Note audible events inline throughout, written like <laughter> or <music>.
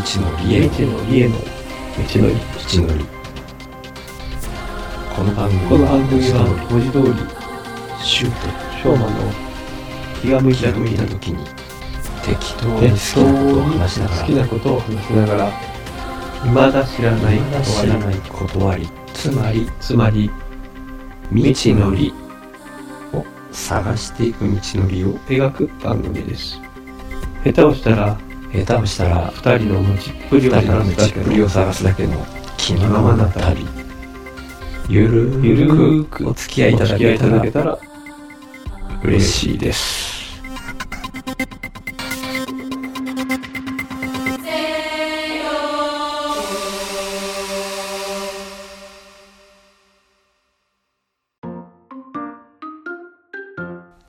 のりへ未知のりへの道のり。道のりこの番組は文字通り、シュートショーマンの気が向いた気が向いた時に適当に好きなことをに話しながら好きなことを話しながら、未だ知らないまだ知らない断りつまりつまり、未知のりを探していく道のりを描く番組です。下手をしたら、下手をしたら二人の持ちっぷりを二人の探すだけ道っぷりを探すだけの気のままな旅ゆるゆるくお付き合いいただお付き合いいけたらただけたら嬉しいです。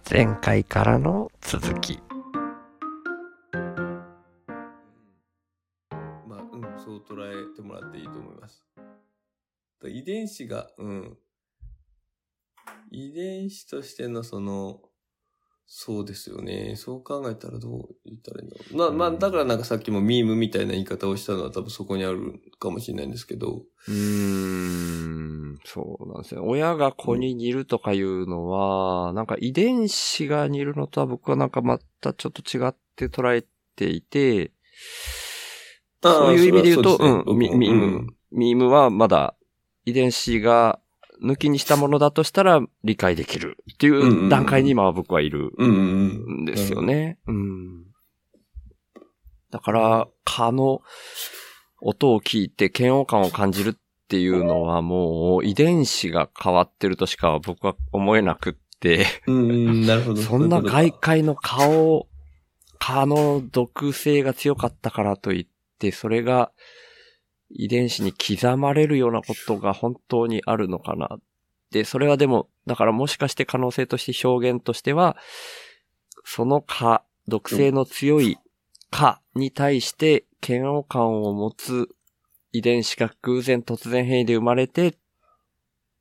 前回からの続き。伝子が、うん。遺伝子としてのその、そうですよね。そう考えたらどう言ったらいいんだろう。まあ、まあ、だからなんかさっきもミームみたいな言い方をしたのは多分そこにあるかもしれないんですけど。うーん、そうなんですね。親が子に似るとかいうのは、なんか遺伝子が似るのとは僕はなんかまたちょっと違って捉えていて、そういう意味で言うと、それはうん、ミミーム、ミームはまだ遺伝子が抜きにしたものだとしたら理解できるっていんう段階に今は僕はいるうんですよね。うん。だから、蚊の音を聞いて嫌悪感を感じるっていうのはもう遺伝子が変わってるとしか僕は思えなくって、なるほど。<laughs> そんな外い界の蚊を、蚊の毒性が強かったからといって、それが遺伝子に刻まれるようなことが本当にあるのかな。で、それはでも、だからもしかして可能性として表現としては、その蚊、毒性の強い蚊に対して嫌悪感を持つ遺伝子が偶然突然変異で生まれてっ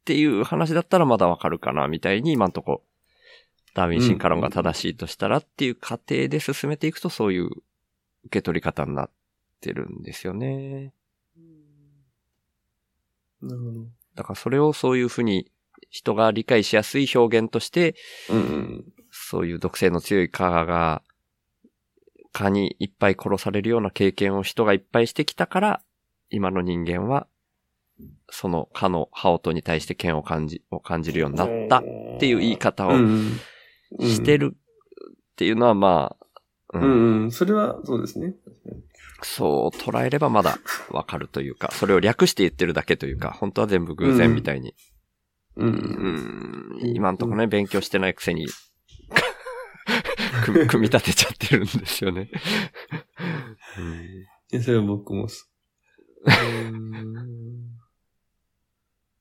ていう話だったらまだわかるかな、みたいに今んとこ、ダーウィン進化論が正しいとしたらっていう過程で進めていくとそういう受け取り方になってるんですよね。なるほど。だからそれをそういうふうに人が理解しやすい表現として、うんうん。そういう毒性の強い蚊が、蚊にいっぱい殺されるような経験を人がいっぱいしてきたから、今の人間は、その蚊の羽音に対して嫌悪を感じ、を感じるようになったっていう言い方を。してるっていうのはまあ、うんうんうん。それはそうですね。そう捉えればまだわかるというか、それを略して言ってるだけというか、本当は全部偶然みたいに。う。うんん、今んとこね、勉強してないくせに、組 <laughs> 組み立てちゃってるんですよね。いや、それは僕もす。うーん。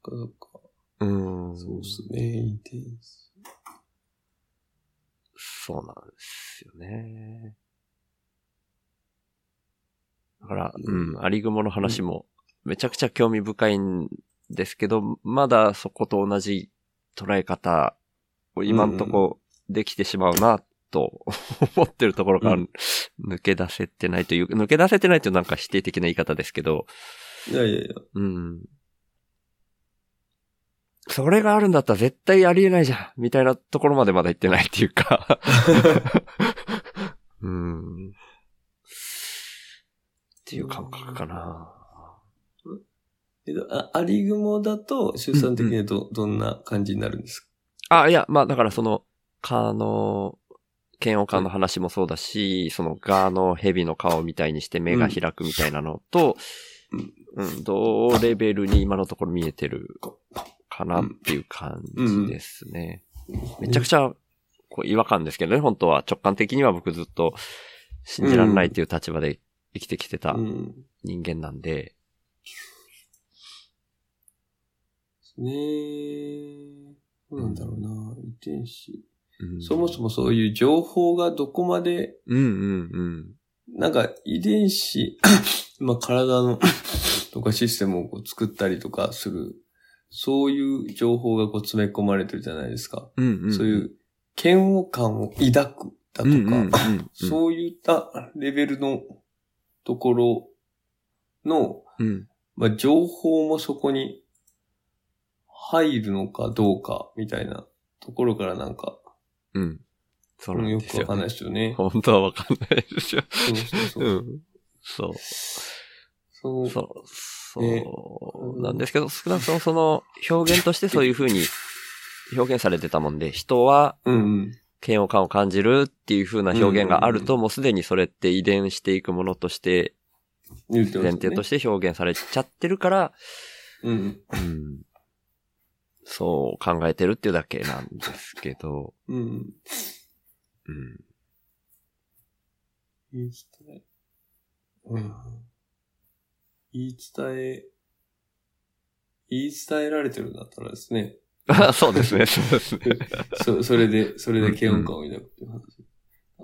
そうか。うん、そうですね。遺伝子。そうなんですよね。だから、うん、アリグモの話もめちゃくちゃ興味深いんですけど、まだそこと同じ捉え方を今んとこできてしまうな、と <laughs> 思ってるところからうん抜け出せてないという、抜け出せてないというなんか否定的な言い方ですけど、いやいやいや。うん。それがあるんだったら絶対ありえないじゃんみたいなところまでまだ行ってないっていうか。<laughs> うん。っていう感覚かな。えっとあアリグモだと、出産的にはど、どんな感じになるんですか？あ、いや、まあだからその、蚊の、嫌悪感の話もそうだし、そのガの蛇の顔みたいにして目が開くみたいなのと、うん。うん、同レベルに今のところ見えてるかなっていう感じですね。めちゃくちゃ、こう違和感ですけどね、本当は。直感的には僕ずっと信じられないっていう立場で生きてきてたうん。人間なんで、ねどうなんだろうな。遺伝子。うんそもそもそういう情報がどこまで、うんうんうん。なんか遺伝子、<coughs> まあ体の <coughs> とかシステムを作ったりとかする、そういう情報がこう詰め込まれてるじゃないですか。うんうん。そういう嫌悪感を抱くだとか、うんうんうんうんそういったレベルのところの、うん。まあ、情報もそこに入るのかどうかみたいなところからなんか、うん。そうなんよくわかんないですよね。本当はわかんないですよ。そうそうそうう。ん。そう。そう。そう、そう、ねなんですけど、少なくともその表現としてそういう風に表現されてたもんで、人はうんうん。嫌悪感を感じるっていう風な表現があると、もうすでにそれって遺伝していくものとして。前提として表現されちゃってるから、うん。うん、そう考えてるっていうだけなんですけど、うん。うん、言い伝え。うん。言い伝え、言い伝えられてるんだったらですね。あそうですね、そうですね。<laughs> そ、<laughs> それで、それで嫌悪感を抱くっていう話。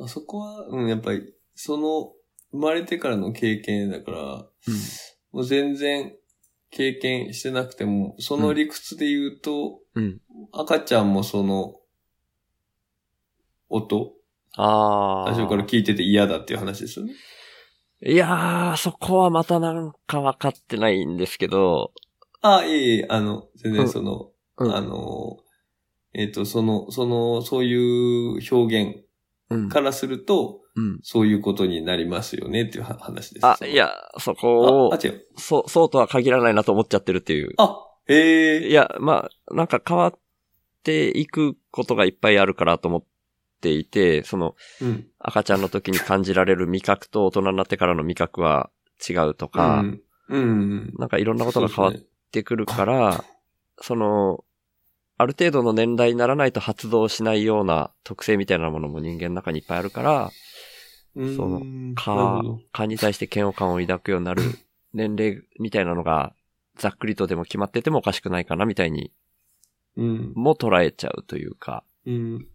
あそこは、うん、やっぱり、その、生まれてからの経験だから、もう全然経験してなくても、その理屈で言うと、うん。赤ちゃんもその、音、ああ。最初から聞いてて嫌だっていう話ですよね。いやー、そこはまたなんか分かってないんですけど、あ、いえいえ、あの、全うん然その、うんあの、えっ、と、その、その、そういう表現うん。からすると、うん。そういうことになりますよねっていうは話です。あ、いや、そこをあ、あ、、違う。そう、そうとは限らないなと思っちゃってるっていう。あ、へえ。いや、まあ、なんか変わっていくことがいっぱいあるからと思っていて、その、うん。赤ちゃんの時に感じられる味覚と大人になってからの味覚は違うとか、うん。うんうん。なんかいろんなことが変わってくるから、その、ある程度の年代にならないと発動しないような特性みたいなものも人間の中にいっぱいあるから、うんその蚊蚊に対して嫌悪感を抱くようになる年齢みたいなのが、ざっくりとでも決まっててもおかしくないかなみたいにうん。も捉えちゃうというか。うん。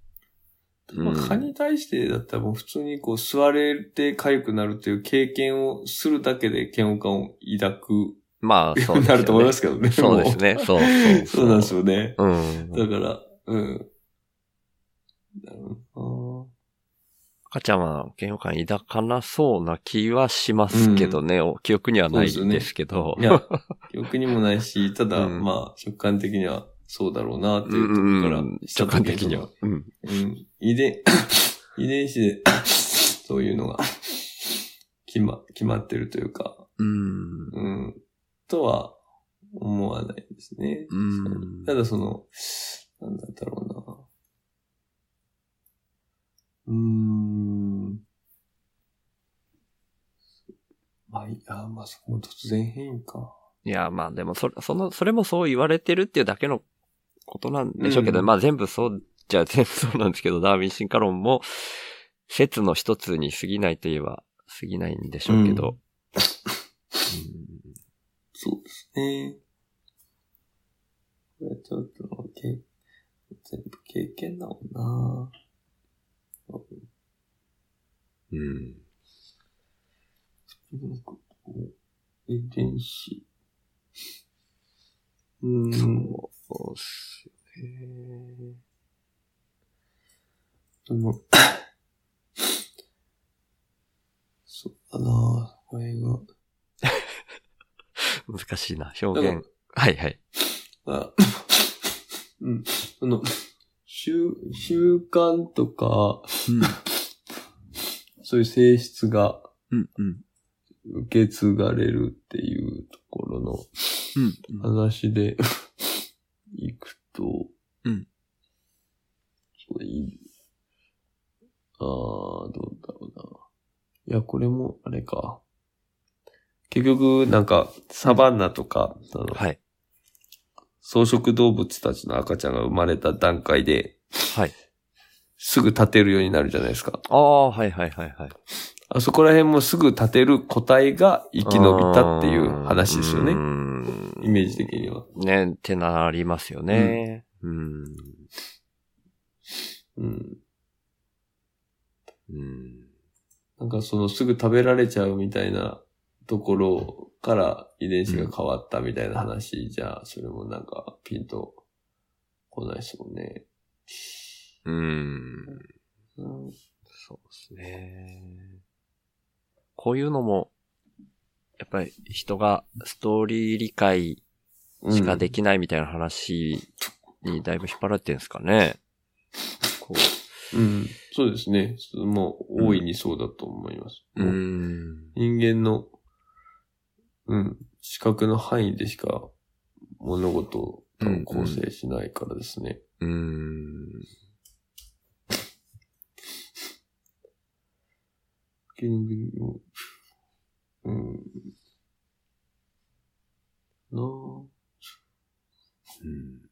うんまあ、蚊に対してだったらもう普通にこう吸われて痒くなるっていう経験をするだけで嫌悪感を抱くまあ、よそうね。に <laughs> なると思いますけどね。そうですね。そうそうもう。そうなんですよね。うん。だから、うん。なるほ赤ちゃんは嫌悪感抱かなそうな気はしますけどね。お記憶にはないんですけど。ど。いや、記憶にもないし、ただ、うんまあ、直感的にはそうだろうなってういうところからん、した直感的には。うん。うん。遺伝、<laughs> 遺伝子で、そういうのが、決ま、決まってるというか、うん。うん、とは思わないですね。うんただその、なんだったろうな。うーん。まあ、いや、まあ、そこも突然変異か。いや、まあでも、それ、その、それもそう言われてるっていうだけのことなんでしょうけど、うんまあ全部そうじゃ全部そうなんですけど、ダーウィン進化論も、説の一つに過ぎないといえば過ぎないんでしょうけど。そうですね。これちょっと、け全部経験だもんな。うん。遺伝子。うーん。そうっすよね。でも、<coughs> そうだなこれが。<laughs> 難しいな、表現。はいはい。あ <laughs> うん。その、習、習慣とか、<laughs> そういう性質がうん。うん。受け継がれるっていうところのうん。話でいくと、うん。そういい。ああ、どうだろうな。いや、これも、あれか。結局、なんか、サバンナとか、はい。草食動物たちの赤ちゃんが生まれた段階で、はい。すぐ立てるようになるじゃないですか。ああ、はいはいはいはい。あそこら辺もすぐ立てる個体が生き延びたっていう話ですようね。んイメージ的には。ね、ってなりますよね。うん。うん。うん。なんかそのすぐ食べられちゃうみたいなところから遺伝子が変わったみたいな話じゃ、それもなんかピンと来ないですもんね。うん。うん。そうですね。こういうのも、やっぱり人がストーリー理解しかできないみたいな話にだいぶ引っ張られてるんですかね。こうん。そうですね。もう、大いにそうだと思います。う。うーん。人間の、うん、視覚の範囲でしか物事を構成しないからですね。うーん。うん。なあうん。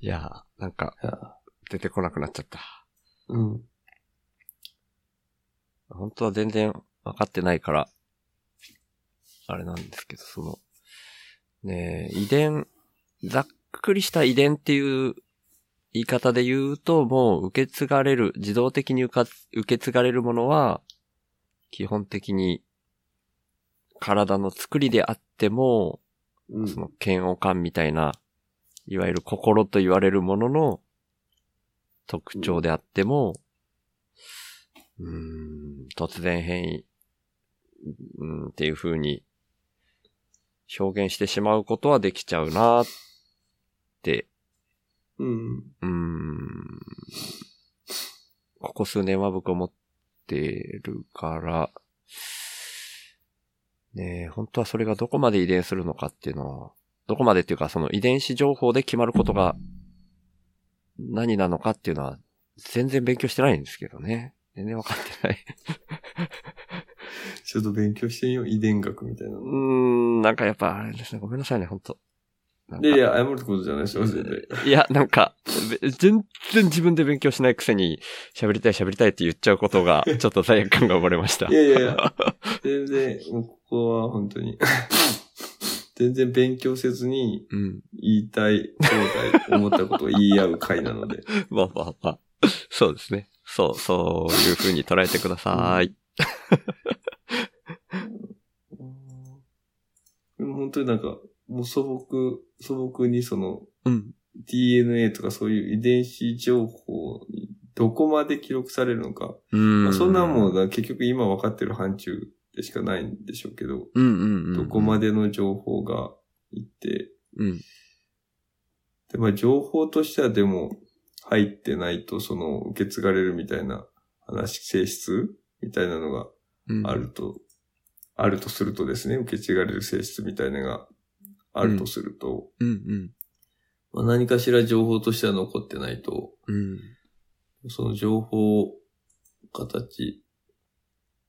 いやー、なんか出てこなくなっちゃった。うん。本当は全然分かってないから、あれなんですけど、その、ねえ遺伝、ざっくりした遺伝っていう言い方で言うと、もう受け継がれる、自動的に受か受け継がれるものは、基本的に体の作りであっても、うんその嫌悪感みたいな、いわゆる心と言われるものの特徴であっても、うん、突然変異、うん、っていう風に表現してしまうことはできちゃうなって、うん。うん、ここ数年は僕思ってるから、ね、本当はそれがどこまで遺伝するのかっていうのは、どこまでっていうかその遺伝子情報で決まることが何なのかっていうのは全然勉強してないんですけどね。全然わかってない。<laughs> ちょっと勉強してみよう。遺伝学みたいなうーの。ん、なんかやっぱあれですね。ごめんなさいね、本当なんかいやいや、謝ることじゃないですよ、全然。<laughs> いや、なんか、べ全然自分で勉強しないくせに、喋りたい喋りたいって言っちゃうことが、ちょっと罪悪感が生まれました。いやいやいや、<laughs> 全然、もうここは本当に、全然勉強せずにうん。言いたい、そうだい、思ったことを言い合う回なので。<laughs> まあまあまあ。そうですね。そう、そういう風に捉えてください。でも本当になんか、もう素朴、素朴にそのうん。DNA とかそういう遺伝子情報にどこまで記録されるのか。うん。まあ、そんなもんが結局今分かってる範疇でしかないんでしょうけど、うんうんうん。どこまでの情報がいって、うん。で、まあ情報としてはでも入ってないとその受け継がれるみたいな話、性質みたいなのがうん。あると、あるとするとですね、受け継がれる性質みたいなのがあるとすると、うんうん。まあ、何かしら情報としては残ってないと、うん。その情報を形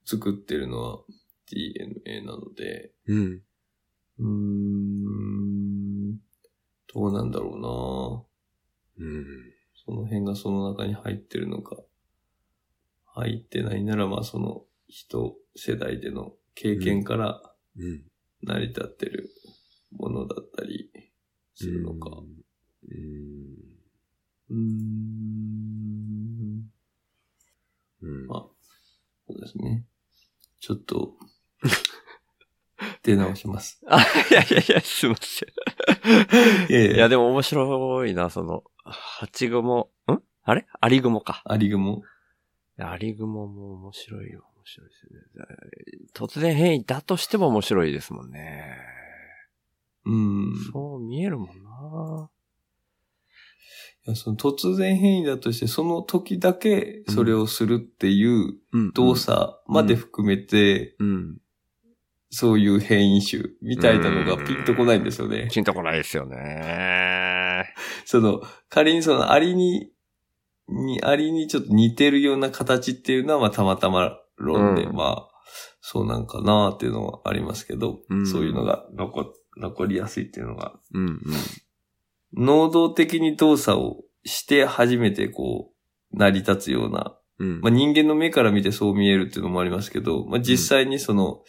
作ってるのは DNA なので、うん。うーん、どうなんだろうなうん。その辺がその中に入ってるのか、入ってないならまあその人世代での経験からうん。成り立ってるものだったりするのか。うん。うーん。うん。まあ、そうですね。ちょっと、出直します。あ、いやいやいや、すいません。いやいいや、でも面白いな、その、八雲、ん？あれ？アリ雲か。アリグモ。アリ雲も面白いよ。面白いですよね。突然変異だとしても面白いですもんね。うん。そう見えるもんな。いやその突然変異だとして、その時だけそれをするっていううん動作まで含めて、うん。そういう変異種みたいなのがピンとこないんですよね。ピンとこないですよね。その、仮にそのアリに、に、アリにちょっと似てるような形っていうのは、まあ、たまたま論で、うんまあ、そうなんかなっていうのはありますけど、うんそういうのが残、残りやすいっていうのが、うんうん。能動的に動作をして初めてこう、成り立つような、うん。まあ、人間の目から見てそう見えるっていうのもありますけど、まあ、実際にその、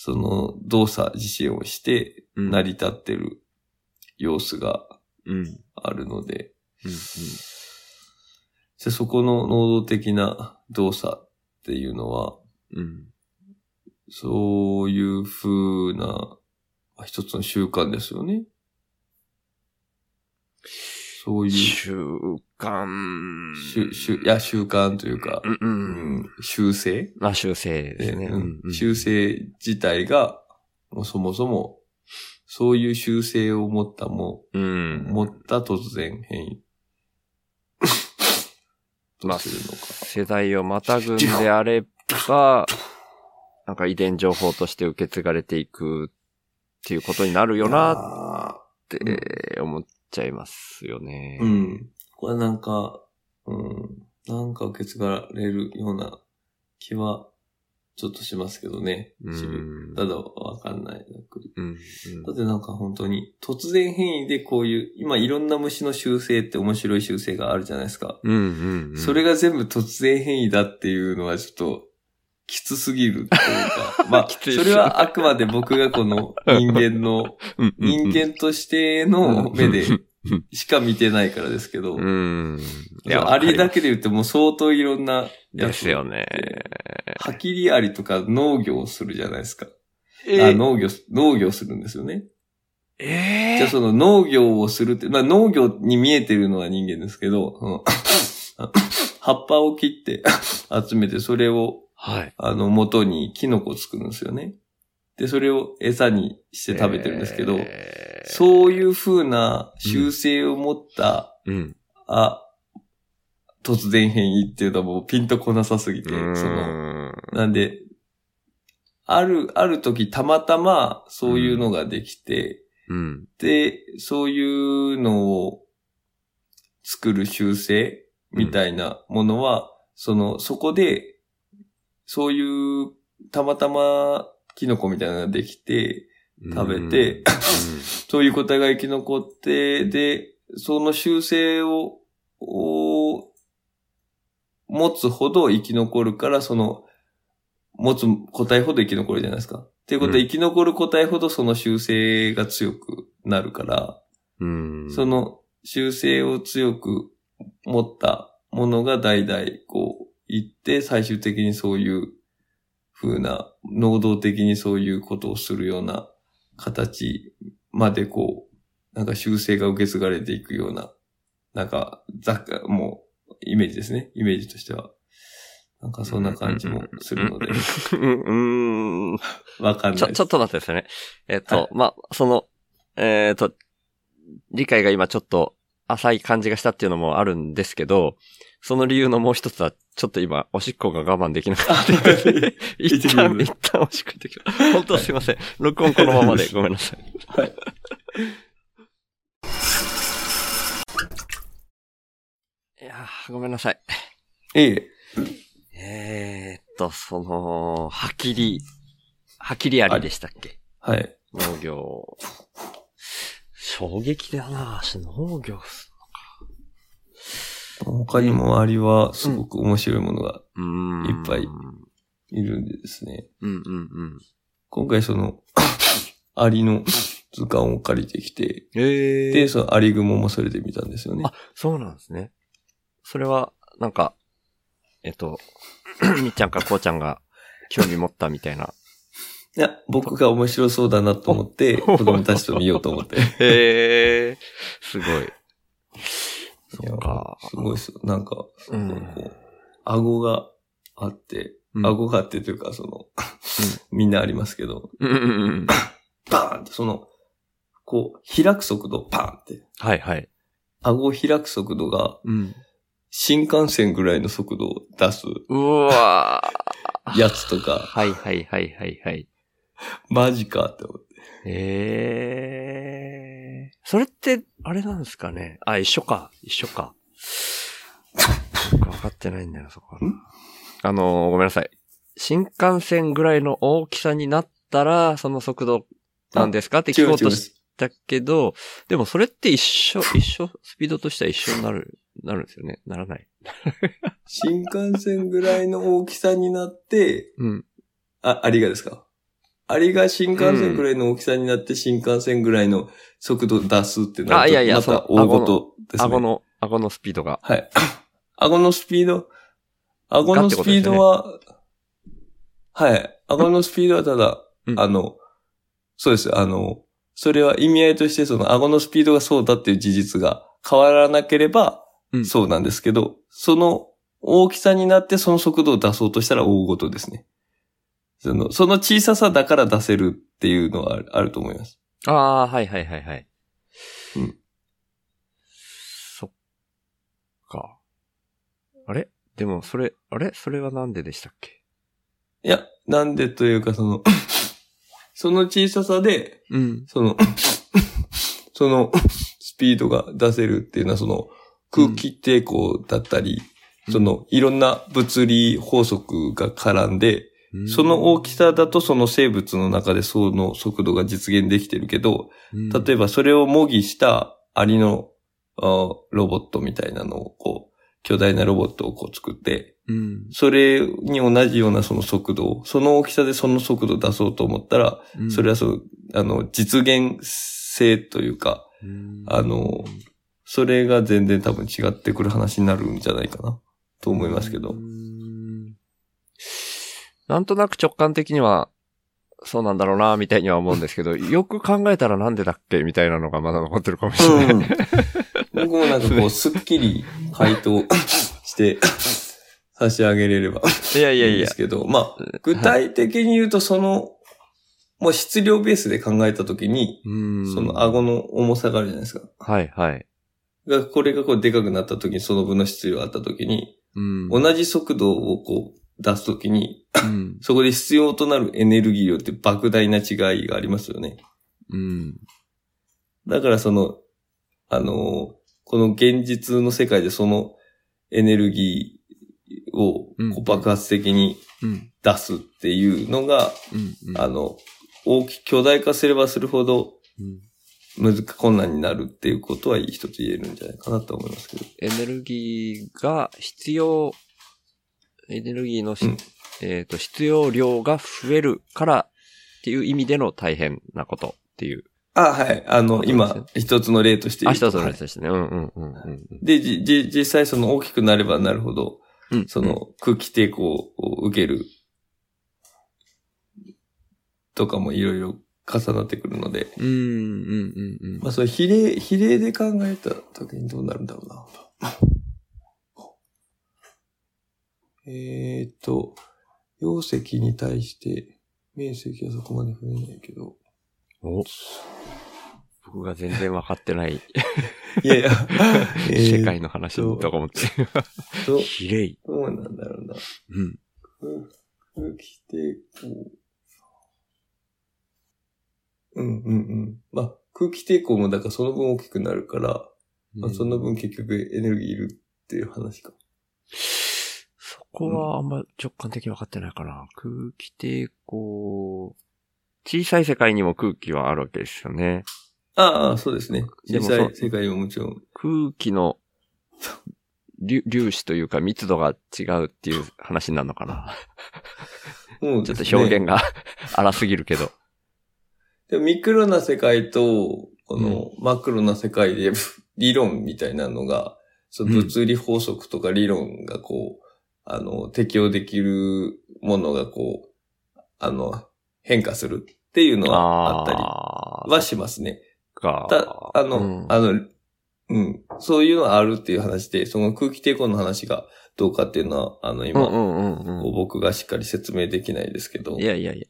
その動作自身をしてうん成り立ってる様子がうん。うん。あるので、うん。じゃあそこの能動的な動作っていうのは、うん。そういう風なまあ一つの習慣ですよね。そういう、習慣。習、習、いや、習慣というか、うんう。うんん、習性？まあ、修正ですね。うんうん習性自体が、もうそもそも、そういう習性を持ったも、うん。持った突然変異。<laughs> まあ。世代をまたぐんであれば、なんか遺伝情報として受け継がれていくっていうことになるよななって思っちゃいますよね。うん。これなんか、うん。なんか受け継がれるような気は、ちょっとしますけどね。う自ん。分ただわかんない、ざっくり。うん。だってなんか本当に、突然変異でこういう、今いろんな虫の習性って面白い習性があるじゃないですか。うん。うん。うん。それが全部突然変異だっていうのはちょっと、きつすぎるというか。<laughs> まあ、きついっすそれはあくまで僕がこの人間の、<laughs> うん、人間としての目で <laughs> しか見てないからですけど、うん。いそうアリだけで言っても相当いろんなやつですよね。ハキリアリとか農業をするじゃないですか。えあ農業、農業するんですよね。えじゃあその農業をするって、まあ農業に見えてるのは人間ですけど、うん <laughs> 葉っぱを切って集めてそれをはい。あの元にキノコを作るんですよね。で、それを餌にして食べてるんですけど、えーそういう風な習性を持った、うん。あ、突然変異っていうのはもうピンとこなさすぎて、うんその、なんで、ある、ある時たまたまそういうのができて、うん。で、そういうのを作る習性みたいなものは、その、そこで、そういう、たまたまキノコみたいなのができて、食べて、そういう個体が生き残って、で、その習性を、を持つほど生き残るから、その、持つ個体ほど生き残るじゃないですか。っていうことはうん生き残る個体ほどその習性が強くなるから、うん。その習性を強く持ったものが代々こう行って、最終的にそういう風な、能動的にそういうことをするような形までこう、なんか習性が受け継がれていくような、なんか、ざっか、もう、イメージですね。イメージとしては。なんかそんな感じもするので、うん。わかんないです。ちょっと待ってですね。えっと、はいまあ、その、えっと、理解が今ちょっと浅い感じがしたっていうのもあるんですけど、その理由のもう一つは、ちょっと今、おしっこが我慢できなかったので。一旦、一旦おしっこ行ってきます。本当すいません。録音このままでごめんなさい。はい。いやーごめんなさい。ええ。えーっと、その、はきり、はきりありでしたっけ？はい。農業。衝撃だな農業。他にもアリはすごく面白いものが。いっぱいいるんでですね。うんうんうん。今回その、<coughs> アリの図鑑を借りてきて、ええで、そのアリグモもそれで見たんですよね。あ、そうなんですね。それは、なんか、えっと、<coughs> みっちゃんかこうちゃんが興味持ったみたいな。いや、僕が面白そうだなと思って、子供たちと見ようと思って。へえ、すごい。そいやっか。すごいですよ。なんか、うんこう、顎があって、うん顎があってというか、その、みんなありますけど、うんうんうん。バーンって、その、こう、開く速度、パーンって、はいはい。顎を開く速度が、うん。新幹線ぐらいの速度を出すうわーやつとか、はいはいはいはいはい。マジかって思って。ええそれって、あれなんですかね。あ、一緒か。一緒か。僕分かってないんだよ、そこは。あのーごめんなさい。新幹線ぐらいの大きさになったら、その速度なんですか？って聞こうとしたけど、でもそれって一緒、一緒、スピードとしては一緒になる、なるんですよね。ならない。新幹線ぐらいの大きさになって、うん。あ、アリがですか？アリが新幹線ぐらいの大きさになって、新幹線ぐらいの速度を出すってなると、あいやいやまた大事ですね。顎の、顎のスピードが。はい。顎のスピード、顎のスピードは、はい。顎のスピードはただ、うんあの、そうです。あの、それは意味合いとして、その顎のスピードがそうだっていう事実が変わらなければうんそうなんですけど、その大きさになってその速度を出そうとしたら大ごとですね。その、その小ささだから出せるっていうのはあると思います。ああ、はいはいはいはい。うん。そっか。あれ？でも、それ、あれ？それはなんででしたっけ？いや、なんでというかその、<coughs> その小ささで、うん。その、<coughs> その、スピードが出せるっていうのは、その、空気抵抗だったり、その、いろんな物理法則が絡んで、その大きさだとその生物の中でその速度が実現できてるけど、例えばそれを模擬したアリのあロボットみたいなのをこう、巨大なロボットをこう作って、うん、それに同じようなその速度を、その大きさでその速度を出そうと思ったら、うん。それはそう、あの、実現性というか、うん。あの、それが全然多分違ってくる話になるんじゃないかな、と思いますけど。う。んなんとなく直感的には、そうなんだろうな、みたいには思うんですけど、<laughs> よく考えたらなんでだっけみたいなのがまだ残ってるかもしれない。うん <laughs> 僕もなんかこう、すっきり回答して差し上げれればいやいやいや。ですけど、まあ、具体的に言うとその、もう質量ベースで考えたときに、うんその顎の重さがあるじゃないですか。はいはい。が、これがこうでかくなったときに、その分の質量あったときに、うん同じ速度をこう出すときに、うん。そこで必要となるエネルギー量って莫大な違いがありますよね。うん。だからその、あのーこの現実の世界でそのエネルギーを爆発的にうん。出すっていうのが、うん。うん。あの、大き、巨大化すればするほどうん。難困難になるっていうことは一つ言えるんじゃないかなと思いますけど。エネルギーが必要、エネルギーのし、うんえっ、と、必要量が増えるからっていう意味での大変なことっていう。あ、はい。あの、今、一つの例として。あ、一つのはい例ですね。うんうんうんうんうん。で、じ、じ、実際その大きくなればなるほど、うんその空気抵抗を受けるとかもいろいろ重なってくるので、うんうんうんうんまあそれ比例、比例で考えた時にどうなるんだろうな。えーっと、容積に対して面積はそこまで増えないけど、お僕が全然分かってないいやいや、<laughs> えー世界の話とか思って。と、比例。どうなんだろうな。うん。空気抵抗。うんうんうん。まあ、空気抵抗もだからその分大きくなるから、まあ、その分結局エネルギーいるっていう話か。そこはあんま直感的に分かってないかな。空気抵抗、小さい世界にも空気はあるわけですよね。ああ、そうですね。でもそう実際世界ももちろん。空気の粒粒子というか密度が違うっていう話になるのかな。もうちょっと表現が <laughs> 荒すぎるけど。でもミクロな世界と、このマクロな世界で <laughs> 理論みたいなのが、その物理法則とか理論がこう、あの、適用できるものがこう、あの、変化するっていうのはあったりはしますね。か。た、あの、うんあの、うん。そういうのはあるっていう話で、その空気抵抗の話がどうかっていうのは、あの、今、うんうんうんこう僕がしっかり説明できないですけどうん。い、やいやいや。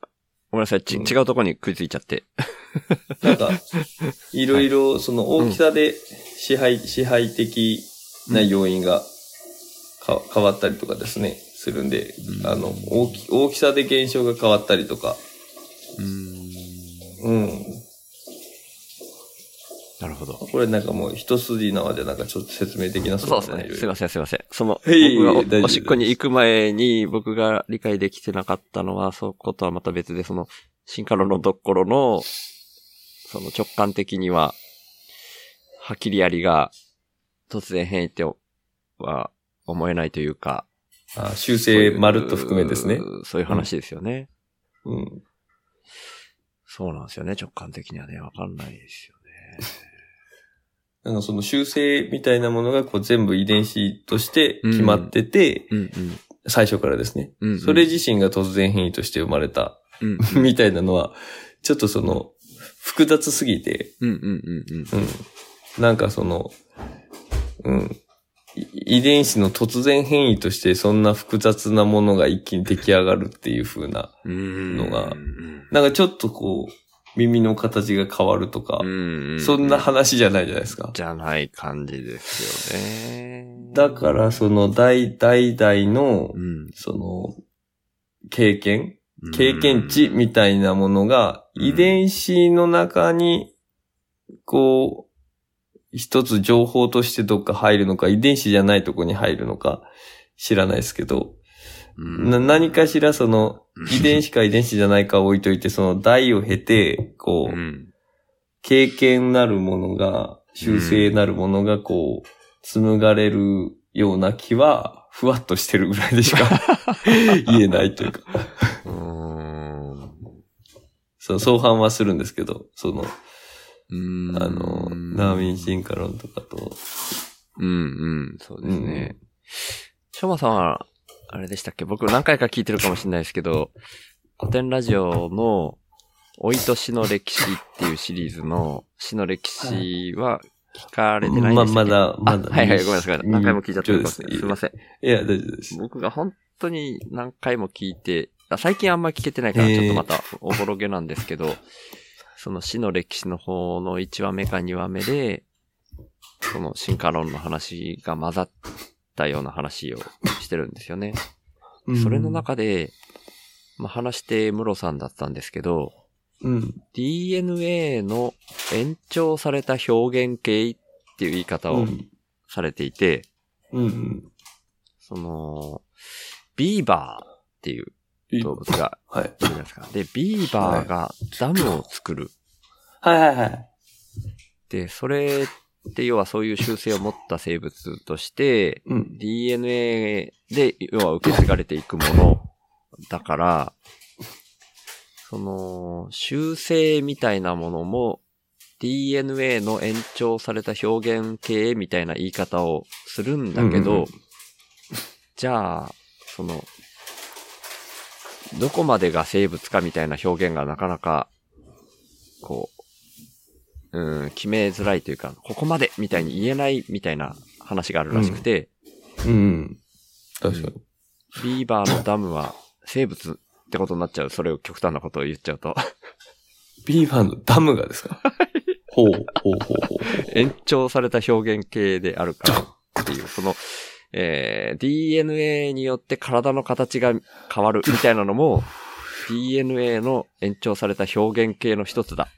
ごめんなさい。ち、うん違うところに食いついちゃって。なんか、<laughs> いろいろその大きさで支配、支配的な要因がか変わったりとかですね、するんで、うんあの、大き、大きさで現象が変わったりとか、うーん。うん。なるほど。これなんかもう一筋縄でなんかちょっと説明できなそうそうですね。すいません、すいません。その、はい僕がおおしっこに行く前に僕が理解できてなかったのは、そうことはまた別で、その、進化論のところの、その直感的には、はっきりありが、突然変異っては思えないというか、あ修正まるっと含めですね。そういうそういう話ですよね。うん。そうなんですよね。直感的にはね、わかんないですよね。<laughs> なんかその修正みたいなものがこう全部遺伝子として決まってて、うんうん。最初からですね。うんうんそれ自身が突然変異として生まれたうん <laughs> みたいなのは、ちょっとその、複雑すぎて、うんうんうんうん。うん。なんかその、うん。い遺伝子の突然変異としてそんな複雑なものが一気に出来上がるっていう風な、ののがなんかちょっとこう、耳の形が変わるとか、うん。そんな話じゃないじゃないですか。じゃない感じですよね。だから、その、代、代々のう、ん、その、経験？経験値みたいなものが、うん遺伝子の中に、こう、一つ情報としてどっか入るのか、遺伝子じゃないとこに入るのか、知らないですけど、うん。な何かしらそのうん、遺伝子か遺伝子じゃないかを置いといて、その代を経て、こう、うん経験なるものが、修正なるものがこう、紡がれるような気は、ふわっとしてるぐらいでしか <laughs> 言えないというか。<laughs> うそう、相反はするんですけど、その、うんあの、ナーミン進化論とかと、うんうん、そうですね。しょうまさんは、あれでしたっけ？僕何回か聞いてるかもしれないですけど、古典ラジオの、おいとしの歴史っていうシリーズの詩の歴史は聞かれてないですか、まだ、まだ。あはいはい、ごめんなさい。何回も聞いちゃってるかもしれない。そうですねすいません。いや、大丈夫です。僕が本当に何回も聞いて、あ最近あんま聞けてないから、えーちょっとまたおぼろげなんですけど、<laughs> その死の歴史の方の1話目か2話目で、その進化論の話が混ざったような話をしてるんですよね。それの中で、まあ、話してムロさんだったんですけど、うん。DNA の延長された表現形っていう言い方をうん。されていて、うん。その、ビーバーっていううん。動物がはい。いるじゃないですか。で、ビーバーがダムを作る。はいはいはい。で、それって要はそういう習性を持った生物として、うん。DNA で要は受け継がれていくものだから、その、習性みたいなものも DNA の延長された表現形みたいな言い方をするんだけど、うんうんうんじゃあ、その、どこまでが生物かみたいな表現がなかなか、こう、うん、決めづらいというか、ここまでみたいに言えないみたいな話があるらしくて、うん。確かに。ビーバーのダムは生物ってことになっちゃう。それを極端なことを言っちゃうと。ビーバーのダムがですか？ほう、ほうほうほう。延長された表現形であるからっていう、その、えー DNA によって体の形が変わるみたいなのも、DNA の延長された表現形の一つだ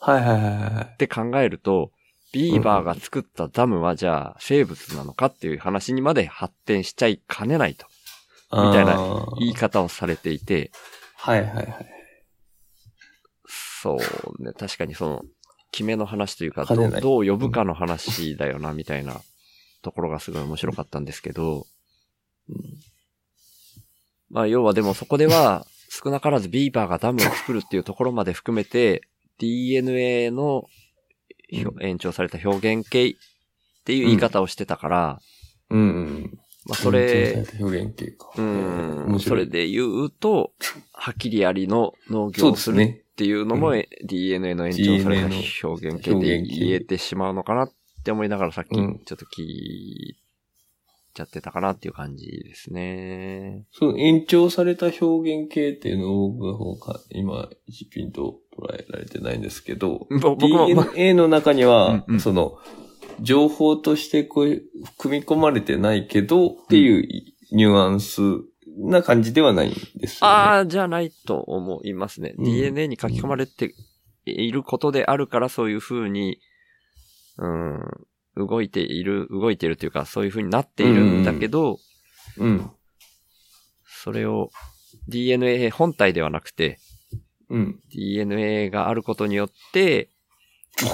はいはいはいはい。って考えると、ビーバーが作ったダムはじゃあ生物なのかっていう話にまで発展しちゃいかねないと。みたいな言い方をされていて、はいはいはい。そうね、確かにその、決めの話というか、どう呼ぶかの話だよな、みたいなところがすごい面白かったんですけど、まあ、要はでもそこでは、少なからずビーバーがダムを作るっていうところまで含めて、DNA の延長された表現形っていう言い方をしてたから、うん。うん。まあ、それ、、表現系か。うん、それで言うと、はっきりありの農業をするっていうのも、DNA の延長された表現形で言えてしまうのかなって思いながらさっきちうんょっと聞いちゃってたかなっていう感じですね。その延長された表現系っていうのを僕の方が今、一ピンと捉えられてないんですけど、ぼ僕も、ま DNA の中には、うんうんその、情報としてこう、組み込まれてないけど、っていうニュアンスな感じではないんですよ、ね。ああ、じゃないと思いますね。うん DNA に書き込まれていることであるからそういう風に、うん、動いている、動いているというかそういう風になっているんだけど、うん。それを DNA 本体ではなくて、うん。DNA があることによって、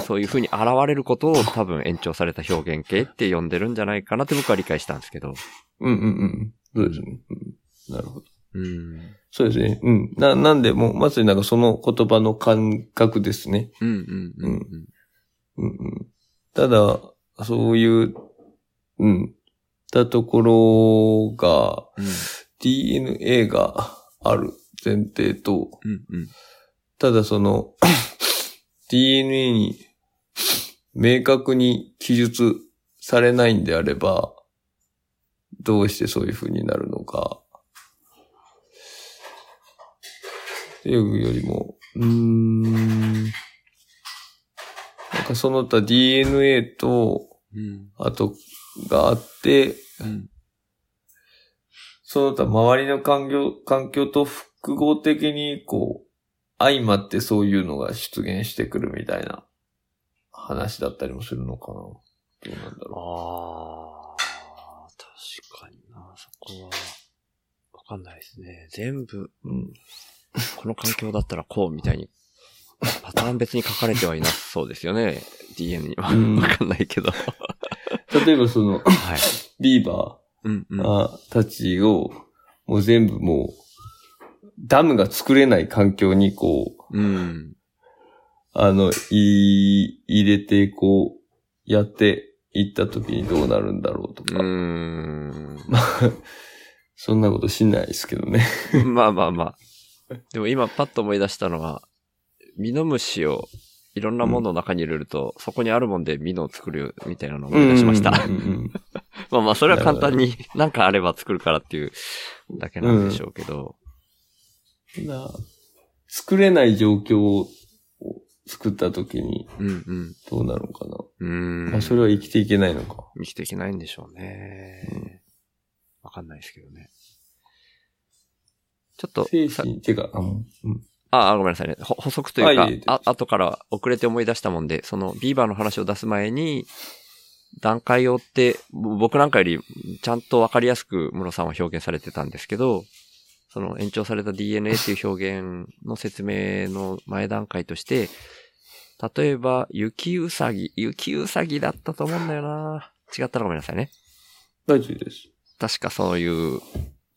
そういう風に現れることを多分延長された表現形って呼んでるんじゃないかなって僕は理解したんですけど。うんうんうん。そうですね。うん、なるほど。うん。そうですね。うん。な、なんでもう、まさになんかその言葉の感覚ですね。うんうんうんうん。うんうん。ただ、そういう、うん。たところが、うん DNA がある前提と、うんうん。ただその、<coughs> DNA に明確に記述されないんであれば、どうしてそういう風になるのか。っていうよりも、うーん。その他 DNA と、うん。あとがあって、うん。その他周りの環境、環境と複合的にこう、相まってそういうのが出現してくるみたいな話だったりもするのかな。どうなんだろああ、確かにな、そこは、わかんないですね。全部、う。うん。この環境だったらこうみたいに、パターン別に書かれてはいなそうですよね。DNA には。うんわかんないけど。例えばその、はい。ビーバうんうん。ーたちを、もう全部もう、ダムが作れない環境にこう、うん。あの、い、入れて、こう、やっていった時にどうなるんだろうとうか。ーん。まあ、そんなことしないですけどね。まあまあまあ。でも今パッと思い出したのは、ミノムシをいろんなものの中に入れると、そこにあるもんでミノを作るみたいなのを思い出しました。うんうんうん <laughs> まあまあ、それは簡単になんかあれば作るからっていうだけなんでしょうけど。うんな作れない状況を作った時にうんうん。どうなるのかな。うーん。まあ、それは生きていけないのか。生きていけないんでしょうね。わかんないですけどね。ちょっと、さ精神、てか、あの、うん。あ、あごめんなさいね。ほ補足というか、あいあ、後から遅れて思い出したもんで、そのビーバーの話を出す前に、段階を追って、ぼ僕なんかよりちゃんとわかりやすく室さんは表現されてたんですけど、その延長された DNA っていう表現の説明の前段階として、例えば、雪うさぎ、雪うさぎだったと思うんだよな違ったらごめんなさいね。大丈夫です。確かそういう、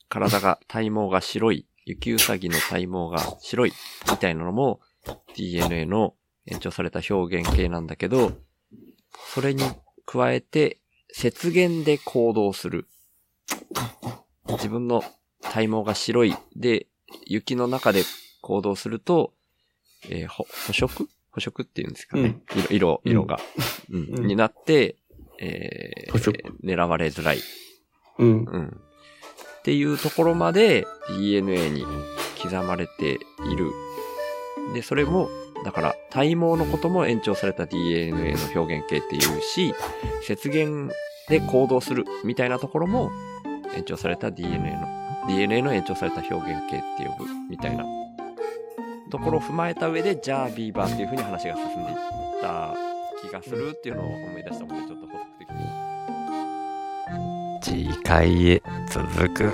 体が、体毛が白い、雪うさぎの体毛が白い、みたいなのも DNA の延長された表現形なんだけど、それに加えて、雪原で行動する。自分の体毛が白いで、雪の中で行動すると、えーほ捕食？捕食っていうんですかね。色、色、色が、うんうんになって、えー捕食狙われづらい。うん。うん。っていうところまで DNA に刻まれている。で、それも、だから、体毛のことも延長された DNA の表現形っていうし、雪原で行動するみたいなところも延長された DNA の、DNA の延長された表現形って呼ぶみたいなところを踏まえた上で、じゃあビーバーっていう風に話が進んでいった気がするっていうのを思い出したもんで、ちょっと補足的に。2階へ続く。